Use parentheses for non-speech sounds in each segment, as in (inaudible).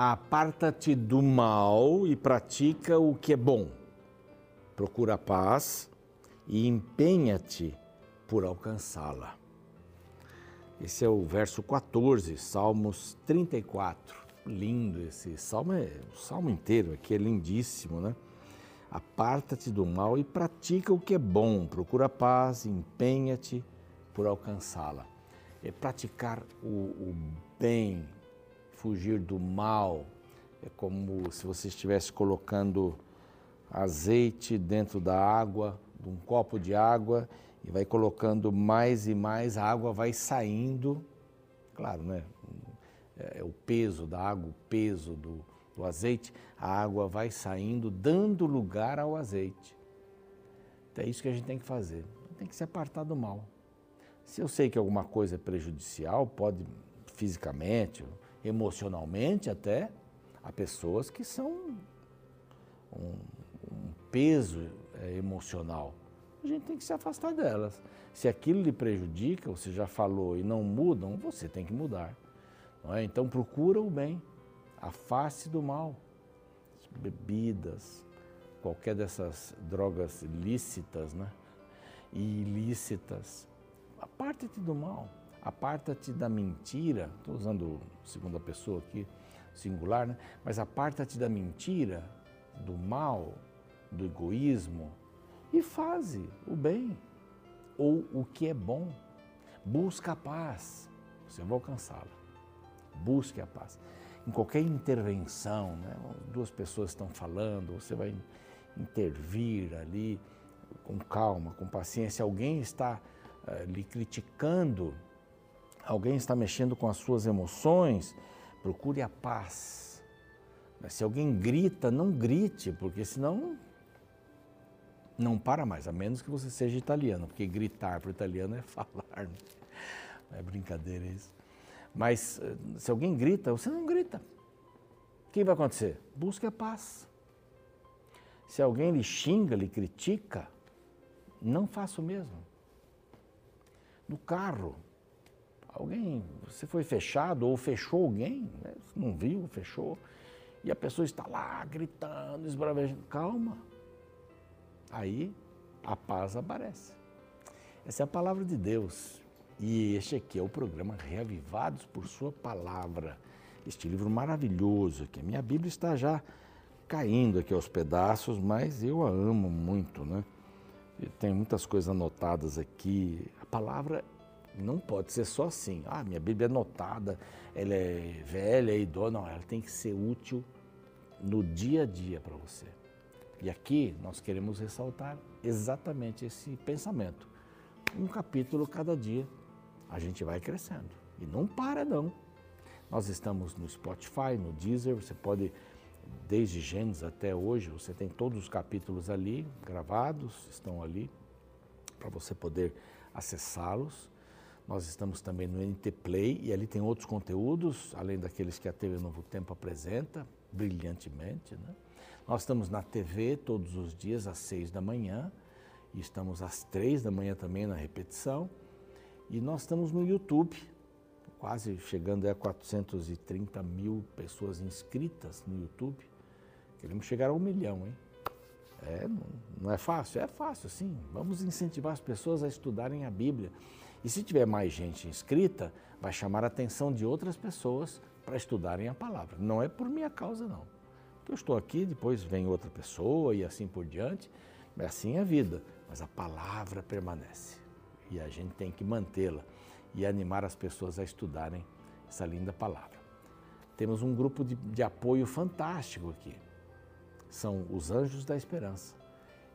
Aparta-te do mal e pratica o que é bom. Procura a paz e empenha-te por alcançá-la. Esse é o verso 14, Salmos 34. Lindo esse salmo, é, o salmo inteiro aqui é lindíssimo, né? Aparta-te do mal e pratica o que é bom, procura a paz, empenha-te por alcançá-la. É praticar o, o bem, fugir do mal. É como se você estivesse colocando azeite dentro da água, de um copo de água, e vai colocando mais e mais, a água vai saindo. Claro, né? É, é o peso da água, o peso do, do azeite, a água vai saindo, dando lugar ao azeite. Então é isso que a gente tem que fazer. Tem que se apartar do mal. Se eu sei que alguma coisa é prejudicial, pode fisicamente, emocionalmente até, há pessoas que são um, um peso é, emocional. A gente tem que se afastar delas. Se aquilo lhe prejudica, você já falou e não mudam, você tem que mudar. É? Então procura o bem, afaste do mal. Bebidas, qualquer dessas drogas lícitas, né? E ilícitas. Aparta-te do mal aparta-te da mentira, estou usando segunda pessoa aqui, singular, né? mas aparta-te da mentira, do mal, do egoísmo e faze o bem ou o que é bom. Busca a paz, você vai alcançá-la. Busque a paz. Em qualquer intervenção, né? duas pessoas estão falando, você vai intervir ali com calma, com paciência. Alguém está uh, lhe criticando, alguém está mexendo com as suas emoções, procure a paz. Mas se alguém grita, não grite, porque senão não para mais, a menos que você seja italiano, porque gritar para o italiano é (laughs) falar. Né? É brincadeira isso. Mas eh, se alguém grita, você não grita. O que vai acontecer? Busque a paz. Se alguém lhe xinga, lhe critica, não faça o mesmo. No carro, Alguém, você foi fechado ou fechou alguém, né? não viu, fechou, e a pessoa está lá gritando, esbravejando. Calma. Aí a paz aparece. Essa é a palavra de Deus. E este aqui é o programa Reavivados por Sua Palavra. Este livro maravilhoso aqui. A minha Bíblia está já caindo aqui aos pedaços, mas eu a amo muito, né? Tem muitas coisas anotadas aqui. A palavra não pode ser só assim. Ah, minha Bíblia é anotada, ela é velha, é idosa. Não, ela tem que ser útil no dia a dia para você. E aqui nós queremos ressaltar exatamente esse pensamento. Um capítulo cada dia, a gente vai crescendo. E não para, não. Nós estamos no Spotify, no Deezer, você pode, desde Gênesis até hoje, você tem todos os capítulos ali gravados, estão ali, para você poder acessá-los. Nós estamos também no NT Play e ali tem outros conteúdos, além daqueles que a TV Novo Tempo apresenta brilhantemente. Né? Nós estamos na TV todos os dias às seis da manhã e estamos às três da manhã também na repetição. E nós estamos no YouTube, quase chegando a 430 mil pessoas inscritas no YouTube. Queremos chegar a um milhão, hein? É, não é fácil? É fácil, sim. Vamos incentivar as pessoas a estudarem a Bíblia. E se tiver mais gente inscrita, vai chamar a atenção de outras pessoas para estudarem a palavra. Não é por minha causa, não. Eu estou aqui, depois vem outra pessoa e assim por diante. É assim a vida, mas a palavra permanece e a gente tem que mantê-la e animar as pessoas a estudarem essa linda palavra. Temos um grupo de, de apoio fantástico aqui. São os Anjos da Esperança.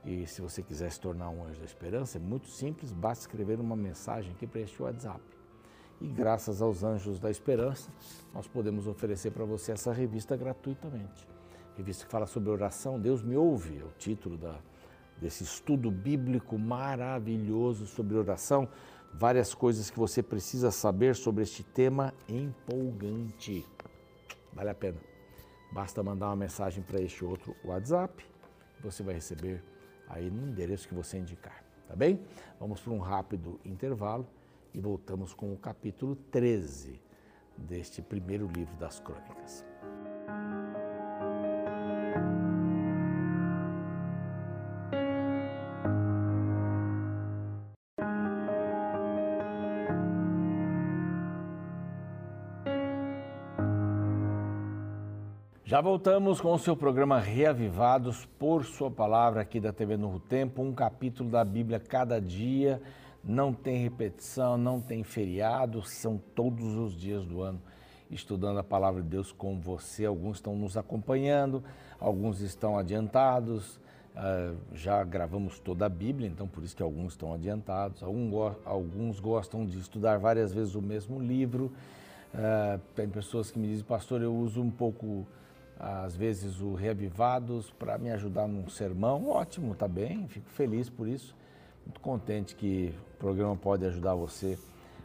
E se você quiser se tornar um anjo da esperança, é muito simples, basta escrever uma mensagem aqui para este WhatsApp. E graças aos Anjos da Esperança, nós podemos oferecer para você essa revista gratuitamente. Revista que fala sobre oração, Deus me ouve, é o título da, desse estudo bíblico maravilhoso sobre oração. Várias coisas que você precisa saber sobre este tema empolgante. Vale a pena. Basta mandar uma mensagem para este outro WhatsApp, você vai receber aí no endereço que você indicar, tá bem? Vamos para um rápido intervalo e voltamos com o capítulo 13 deste primeiro livro das crônicas. Já voltamos com o seu programa Reavivados por Sua Palavra aqui da TV Novo Tempo, um capítulo da Bíblia cada dia, não tem repetição, não tem feriado, são todos os dias do ano estudando a Palavra de Deus com você. Alguns estão nos acompanhando, alguns estão adiantados, uh, já gravamos toda a Bíblia, então por isso que alguns estão adiantados. Alguns, gostam de estudar várias vezes o mesmo livro. Uh, tem pessoas que me dizem, pastor, eu uso um pouco às vezes o Reavivados para me ajudar num sermão. Ótimo, tá bem, fico feliz por isso. Muito contente que o programa pode ajudar você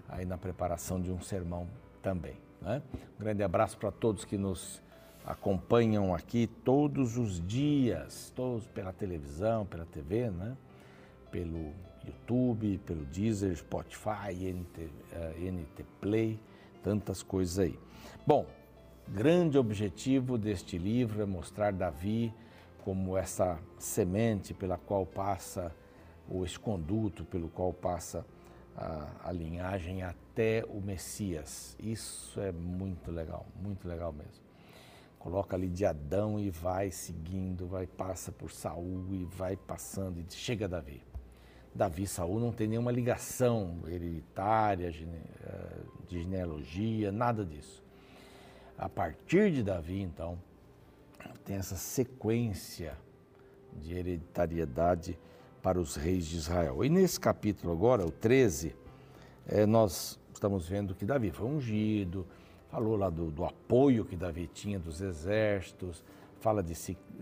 aí na preparação de um sermão também. Né? Um grande abraço para todos que nos acompanham aqui todos os dias, todos pela televisão, pela TV, né? pelo YouTube, pelo Deezer, Spotify, NT, eh, NT Play, tantas coisas aí. Bom, grande objetivo deste livro é mostrar Davi como essa semente pela qual passa, o esconduto pelo qual passa a, a, linhagem até o Messias. Isso é muito legal, muito legal mesmo. Coloca ali de Adão e vai seguindo, vai passa por Saul e vai passando e chega Davi. Davi e Saul não tem nenhuma ligação hereditária, eh, de genealogia, nada disso a partir de Davi, então, tem essa sequência de hereditariedade para os reis de Israel. E nesse capítulo agora, o 13, é, nós estamos vendo que Davi foi ungido, falou lá do, do, apoio que Davi tinha dos exércitos, fala de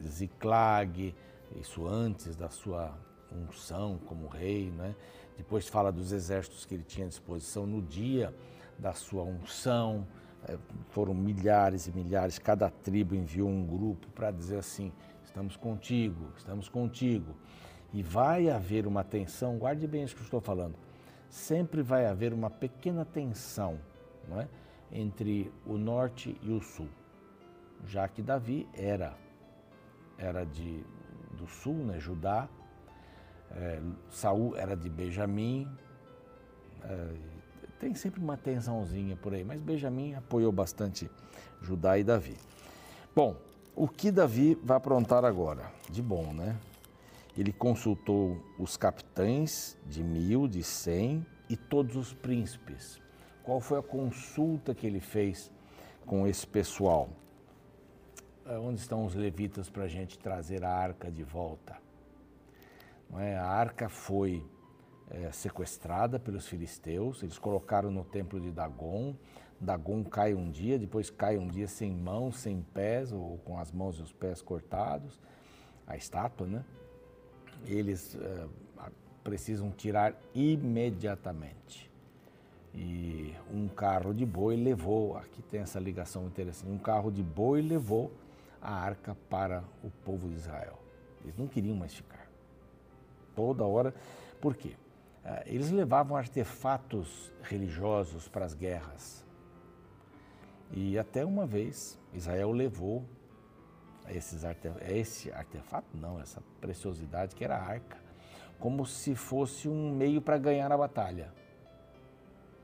Ziclag, isso antes da sua unção como rei, né? depois fala dos exércitos que ele tinha à disposição no dia da sua unção, foram milhares e milhares, cada tribo enviou um grupo para dizer assim: estamos contigo, estamos contigo. E vai haver uma tensão, guarde bem isso que eu estou falando, sempre vai haver uma pequena tensão não é? entre o norte e o sul, já que Davi era, era de, do sul, né? Judá, é, Saul era de Benjamim, é, tem sempre uma tensãozinha por aí, mas Benjamim apoiou bastante Judá e Davi. Bom, o que Davi vai aprontar agora? De bom, né? Ele consultou os capitães de mil, de cem e todos os príncipes. Qual foi a consulta que ele fez com esse pessoal? É, onde estão os levitas para a gente trazer a arca de volta? Não é? A arca foi é, sequestrada pelos filisteus, eles colocaram no templo de Dagon. Dagon cai um dia, depois cai um dia sem mãos, sem pés, ou com as mãos e os pés cortados, a estátua, né? Eles é, precisam tirar imediatamente. E um carro de boi levou, aqui tem essa ligação interessante, um carro de boi levou a arca para o povo de Israel. Eles não queriam mais ficar. Toda hora. Por quê? Ah, eles levavam artefatos religiosos para as guerras. E até uma vez Israel levou esses arte... esse artefato, não, essa preciosidade que era a arca, como se fosse um meio para ganhar a batalha.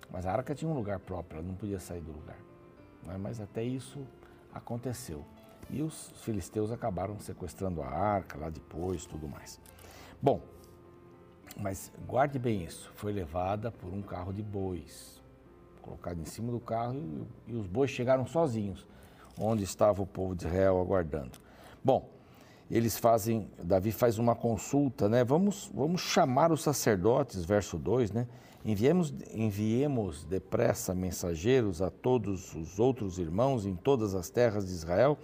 Mas a arca tinha um lugar próprio, ela não podia sair do lugar. Né? Mas até isso aconteceu. E os filisteus acabaram sequestrando a arca lá depois, tudo mais. Bom, mas guarde bem isso, foi levada por um carro de bois, colocado em cima do carro e, e os bois chegaram sozinhos, onde estava o povo de Israel aguardando. Bom, eles fazem, Davi faz uma consulta, né? Vamos, vamos chamar os sacerdotes, verso 2, né? Enviemos, enviemos depressa mensageiros a todos os outros irmãos em todas as terras de Israel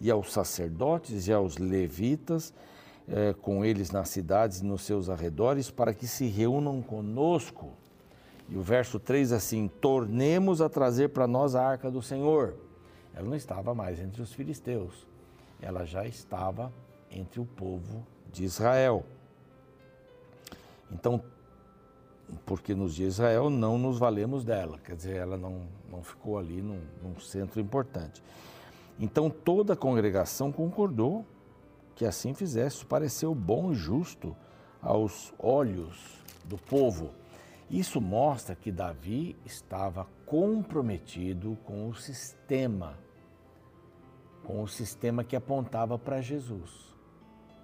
e aos sacerdotes e aos levitas, é, com eles nas cidades e nos seus arredores, para que se reúnam conosco. E o verso 3 assim: tornemos a trazer para nós a arca do Senhor. Ela não estava mais entre os filisteus, ela já estava entre o povo de Israel. Então, porque nos de Israel não nos valemos dela, quer dizer, ela não, não ficou ali num, num centro importante. Então toda a congregação concordou que assim fizesse, pareceu bom e justo aos olhos do povo. Isso mostra que Davi estava comprometido com o sistema com o sistema que apontava para Jesus.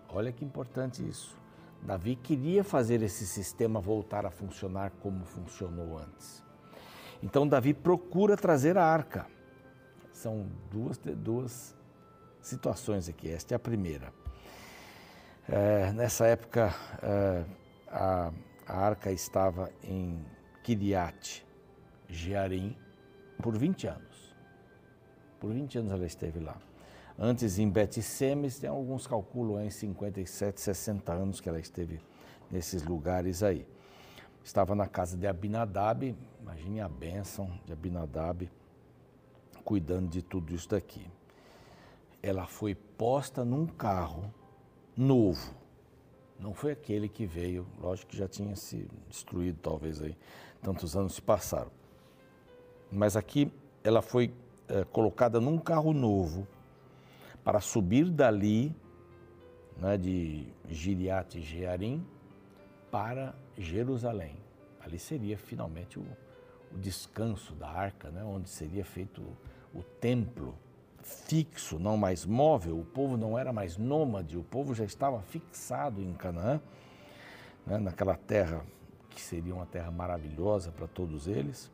Olha que importante isso. Davi queria fazer esse sistema voltar a funcionar como funcionou antes. Então, Davi procura trazer a arca. São duas, duas situações aqui. Esta é a primeira. É, nessa época, é, a, a, arca estava em Kiriat Jearim por 20 anos. Por 20 anos ela esteve lá. Antes em Bet-Semes, tem alguns calculam em 57, 60 anos que ela esteve nesses lugares aí. Estava na casa de Abinadab, imagine a bênção de Abinadab, cuidando de tudo isso daqui. Ela foi posta num carro novo. Não foi aquele que veio, lógico que já tinha se destruído talvez aí, tantos anos se passaram. Mas aqui ela foi é, colocada num carro novo para subir dali, né, de Giriat e Jearim, para Jerusalém. Ali seria finalmente o, o descanso da arca, né, onde seria feito o templo fixo, não mais móvel. O povo não era mais nômade, o povo já estava fixado em Canaã, né, naquela terra que seria uma terra maravilhosa para todos eles.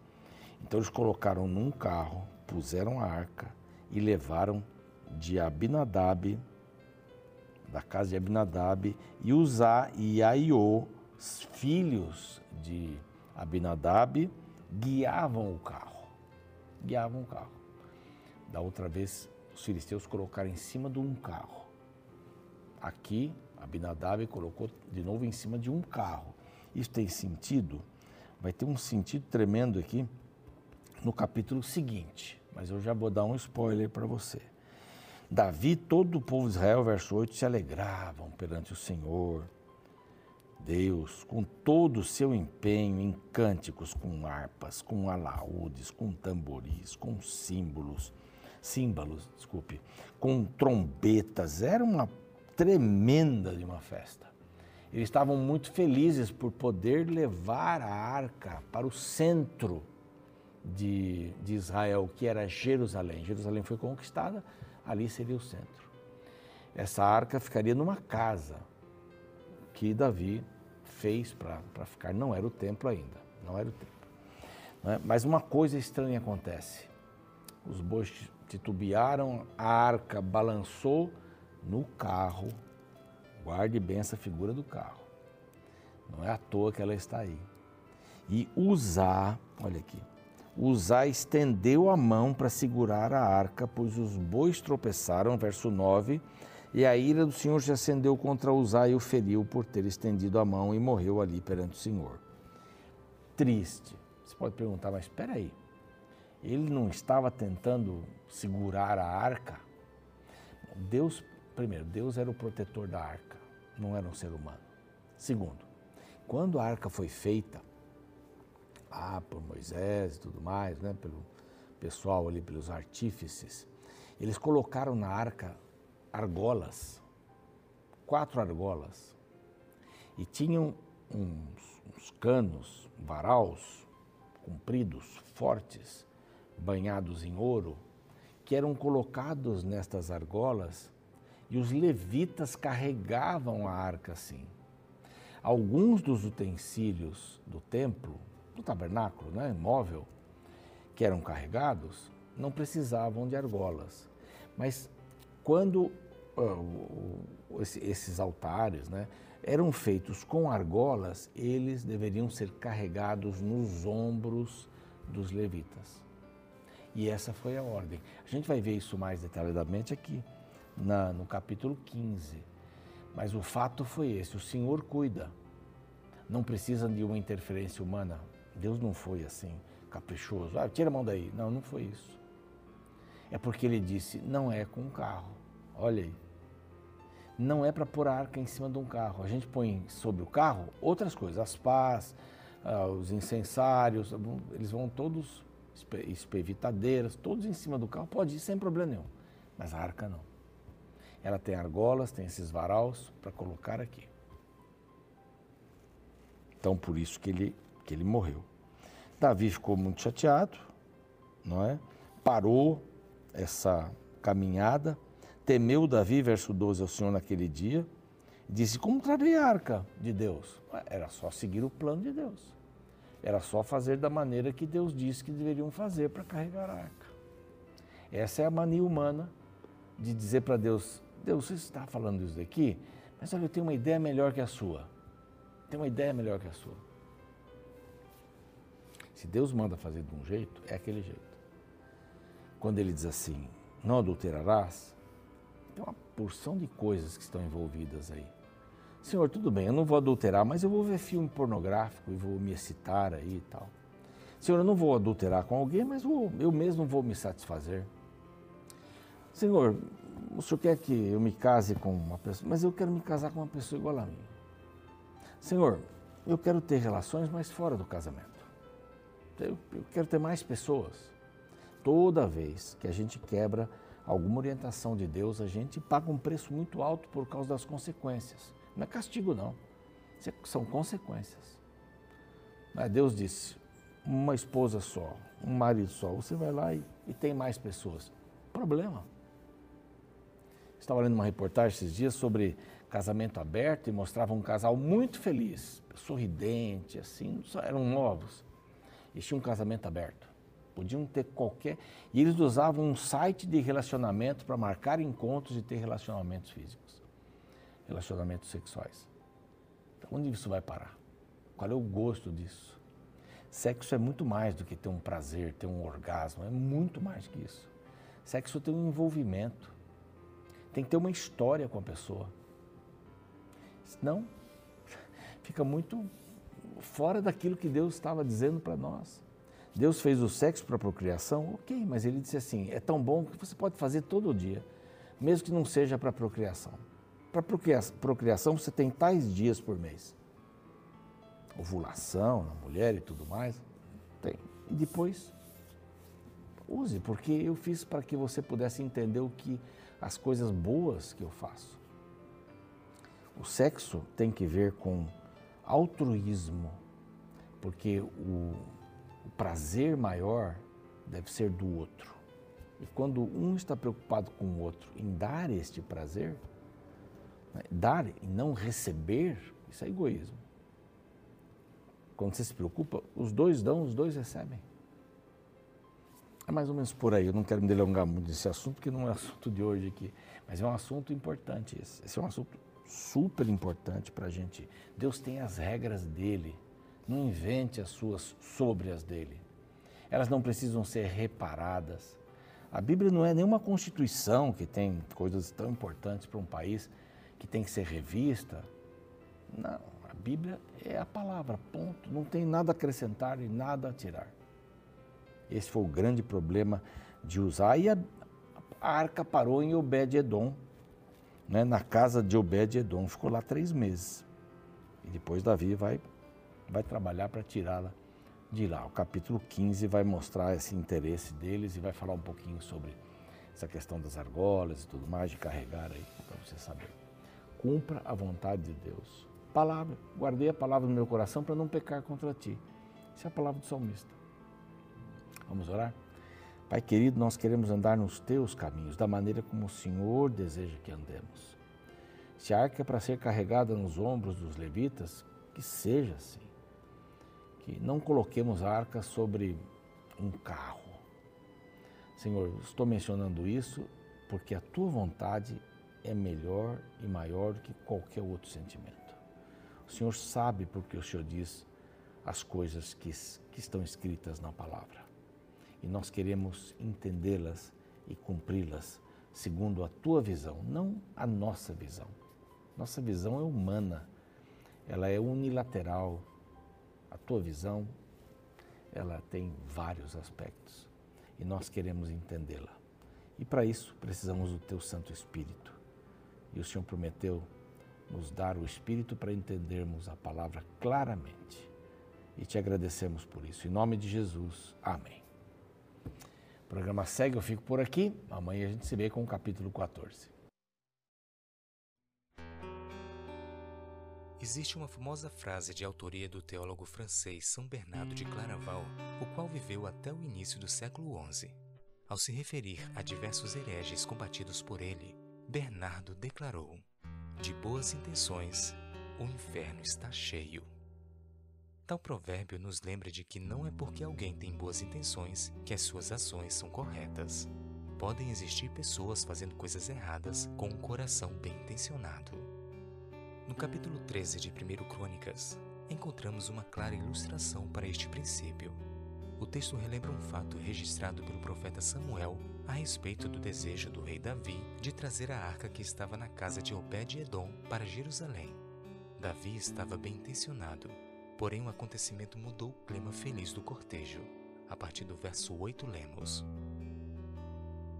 Então eles colocaram num carro, puseram a arca e levaram de Abinadab, da casa de Abinadab, e Uzá e Aiô, filhos de Abinadab, guiavam o carro. Guiavam o carro. Da outra vez, os filisteus colocaram em cima de um carro. Aqui, Abinadab colocou de novo em cima de um carro. Isso tem sentido? Vai ter um sentido tremendo aqui no capítulo seguinte, mas eu já vou dar um spoiler para você. Davi, todo o povo de Israel, verso 8, se alegravam perante o Senhor, Deus, com todo o seu empenho em cânticos, com harpas, com alaúdes, com tamboris, com símbolos, símbolos, desculpe, com trombetas. Era uma tremenda de uma festa. Eles estavam muito felizes por poder levar a arca para o centro de, de Israel, que era Jerusalém. Jerusalém foi conquistada ali seria o centro. Essa arca ficaria numa casa que Davi fez para ficar, não era o templo ainda, não era o templo. É? Mas uma coisa estranha acontece. Os bois titubearam, a arca balançou no carro. Guarde bem essa figura do carro. Não é à toa que ela está aí. E usar, olha aqui, Uzá estendeu a mão para segurar a arca, pois os bois tropeçaram, verso 9, e a ira do Senhor se acendeu contra Uzá e o feriu por ter estendido a mão e morreu ali perante o Senhor. Triste. Você pode perguntar, mas espera aí, ele não estava tentando segurar a arca? Deus, primeiro, Deus era o protetor da arca, não era um ser humano. Segundo, quando a arca foi feita, ah, por Moisés e tudo mais, né, pelo pessoal ali, pelos artífices, eles colocaram na arca argolas, quatro argolas, e tinham uns, uns canos, varaus, compridos, fortes, banhados em ouro, que eram colocados nestas argolas e os levitas carregavam a arca assim. Alguns dos utensílios do templo do tabernáculo, né, móvel, que eram carregados, não precisavam de argolas. Mas quando uh, esses altares né, eram feitos com argolas, eles deveriam ser carregados nos ombros dos levitas. E essa foi a ordem. A gente vai ver isso mais detalhadamente aqui, na, no capítulo 15. Mas o fato foi esse: o Senhor cuida. Não precisa de uma interferência humana. Deus não foi assim, caprichoso. Ah, tira a mão daí. Não, não foi isso. É porque ele disse: não é com um carro. Olha aí. Não é para pôr a arca em cima de um carro. A gente põe sobre o carro outras coisas, as pás, ah, os incensários, eles vão todos, espevitadeiras, todos em cima do carro. Pode ir sem problema nenhum. Mas a arca não. Ela tem argolas, tem esses varaus para colocar aqui. Então, por isso que ele que ele morreu. Davi ficou muito chateado, não é? Parou essa caminhada, temeu Davi, verso 12, ao Senhor naquele dia, disse: Como trarei a arca de Deus? Era só seguir o plano de Deus. Era só fazer da maneira que Deus disse que deveriam fazer para carregar a arca. Essa é a mania humana de dizer para Deus: Deus, você está falando isso daqui, mas olha, eu tenho uma ideia melhor que a sua. Tem uma ideia melhor que a sua. Se Deus manda fazer de um jeito, é aquele jeito. Quando ele diz assim, não adulterarás, tem uma porção de coisas que estão envolvidas aí. Senhor, tudo bem, eu não vou adulterar, mas eu vou ver filme pornográfico e vou me excitar aí e tal. Senhor, eu não vou adulterar com alguém, mas vou, eu mesmo vou me satisfazer. Senhor, o senhor quer que eu me case com uma pessoa, mas eu quero me casar com uma pessoa igual a mim. Senhor, eu quero ter relações, mas fora do casamento. Eu, eu quero ter mais pessoas. Toda vez que a gente quebra alguma orientação de Deus, a gente paga um preço muito alto por causa das consequências. Não é castigo, não. São consequências. Mas Deus disse: uma esposa só, um marido só. Você vai lá e, e tem mais pessoas. Problema. Estava lendo uma reportagem esses dias sobre casamento aberto e mostrava um casal muito feliz, sorridente, assim, eram novos. Eles tinham um casamento aberto. Podiam ter qualquer. E eles usavam um site de relacionamento para marcar encontros e ter relacionamentos físicos, relacionamentos sexuais. Então, onde isso vai parar? Qual é o gosto disso? Sexo é muito mais do que ter um prazer, ter um orgasmo, é muito mais que isso. Sexo tem um envolvimento, tem que ter uma história com a pessoa. Senão, (laughs) fica muito fora daquilo que Deus estava dizendo para nós. Deus fez o sexo para a procriação, ok, mas ele disse assim: é tão bom que você pode fazer todo dia, mesmo que não seja para procriação. Para procriação você tem tais dias por mês. Ovulação na mulher e tudo mais. Tem. E depois, use, porque eu fiz para que você pudesse entender o que as coisas boas que eu faço. O sexo tem que ver com altruísmo, porque o, o prazer maior deve ser do outro. E quando um está preocupado com o outro em dar este prazer, dar e não receber, isso é egoísmo. Quando você se preocupa, os dois dão, os dois recebem. É mais ou menos por aí. Eu não quero me delongar muito nesse assunto, porque não é assunto de hoje aqui. Mas é um assunto importante esse. Esse é um assunto super importante para a gente. Deus tem as regras dele. Não invente as suas sobre as dele. Elas não precisam ser reparadas. A Bíblia não é nenhuma constituição que tem coisas tão importantes para um país que tem que ser revista. Não, a Bíblia é a palavra, ponto. Não tem nada a acrescentar e nada a tirar. Esse foi o grande problema de usar. E a, a arca parou em Obed-Edom, né, na casa de Obed-Edom. Ficou lá três meses. E depois Davi vai, vai trabalhar para tirá-la de lá. O capítulo 15 vai mostrar esse interesse deles e vai falar um pouquinho sobre essa questão das argolas e tudo mais, de carregar aí, para você saber. Cumpra a vontade de Deus. Palavra, guardei a palavra no meu coração para não pecar contra ti. Essa é a palavra do salmista. Vamos orar? Pai querido, nós queremos andar nos teus caminhos, da maneira como o Senhor deseja que andemos. Se a arca é para ser carregada nos ombros dos levitas, que seja assim. Que não coloquemos a arca sobre um carro. Senhor, estou mencionando isso porque a tua vontade é melhor e maior do que qualquer outro sentimento. O Senhor sabe porque o Senhor diz as coisas que, que estão escritas na palavra e nós queremos entendê-las e cumpri-las segundo a tua visão, não a nossa visão. Nossa visão é humana, ela é unilateral. A tua visão, ela tem vários aspectos e nós queremos entendê-la. E para isso precisamos do teu Santo Espírito. E o Senhor prometeu nos dar o Espírito para entendermos a palavra claramente. E te agradecemos por isso. Em nome de Jesus. Amém. O programa segue, eu fico por aqui. Amanhã a gente se vê com o capítulo 14. Existe uma famosa frase de autoria do teólogo francês São Bernardo de Claraval, o qual viveu até o início do século XI. Ao se referir a diversos hereges combatidos por ele, Bernardo declarou: De boas intenções, o inferno está cheio. Tal provérbio nos lembra de que não é porque alguém tem boas intenções que as suas ações são corretas. Podem existir pessoas fazendo coisas erradas com um coração bem intencionado. No capítulo 13 de 1 Crônicas, encontramos uma clara ilustração para este princípio. O texto relembra um fato registrado pelo profeta Samuel a respeito do desejo do rei Davi de trazer a arca que estava na casa de Obed-Edom para Jerusalém. Davi estava bem intencionado, Porém, o acontecimento mudou o clima feliz do cortejo. A partir do verso 8, lemos: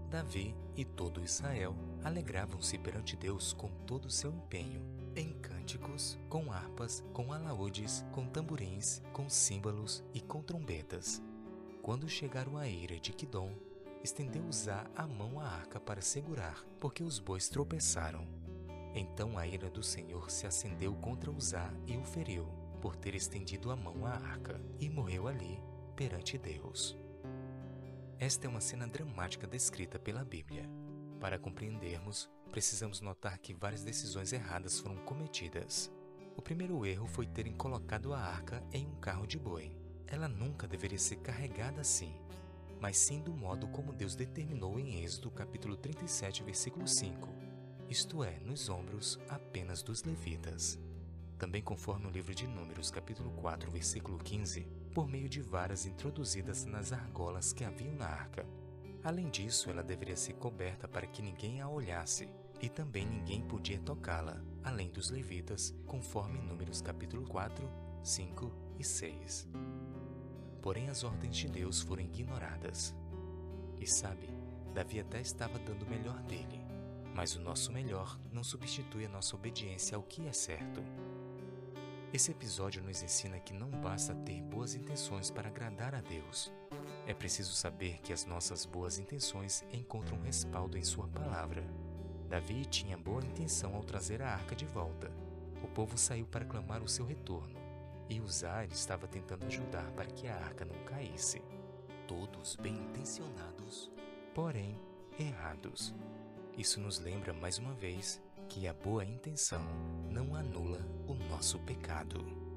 Davi e todo Israel alegravam-se perante Deus com todo o seu empenho, em cânticos, com harpas, com alaúdes, com tamborins, com símbolos e com trombetas. Quando chegaram à ira de Quidom, estendeu Uzá a mão à arca para segurar, porque os bois tropeçaram. Então a ira do Senhor se acendeu contra Uzá e o feriu por ter estendido a mão à arca e morreu ali perante Deus. Esta é uma cena dramática descrita pela Bíblia. Para compreendermos, precisamos notar que várias decisões erradas foram cometidas. O primeiro erro foi terem colocado a arca em um carro de boi. Ela nunca deveria ser carregada assim, mas sim do modo como Deus determinou em Êxodo capítulo 37, versículo 5, isto é, nos ombros apenas dos levitas também conforme o livro de Números, capítulo 4, versículo 15, por meio de varas introduzidas nas argolas que haviam na arca. Além disso, ela deveria ser coberta para que ninguém a olhasse, e também ninguém podia tocá-la, além dos levitas, conforme Números capítulo 4, 5 e 6. Porém, as ordens de Deus foram ignoradas. E sabe, Davi até estava dando o melhor dele, mas o nosso melhor não substitui a nossa obediência ao que é certo. Esse episódio nos ensina que não basta ter boas intenções para agradar a Deus. É preciso saber que as nossas boas intenções encontram respaldo em Sua palavra. Davi tinha boa intenção ao trazer a arca de volta. O povo saiu para clamar o seu retorno, e Uzá estava tentando ajudar para que a arca não caísse. Todos bem intencionados, porém errados. Isso nos lembra mais uma vez que a boa intenção não anula o nosso pecado.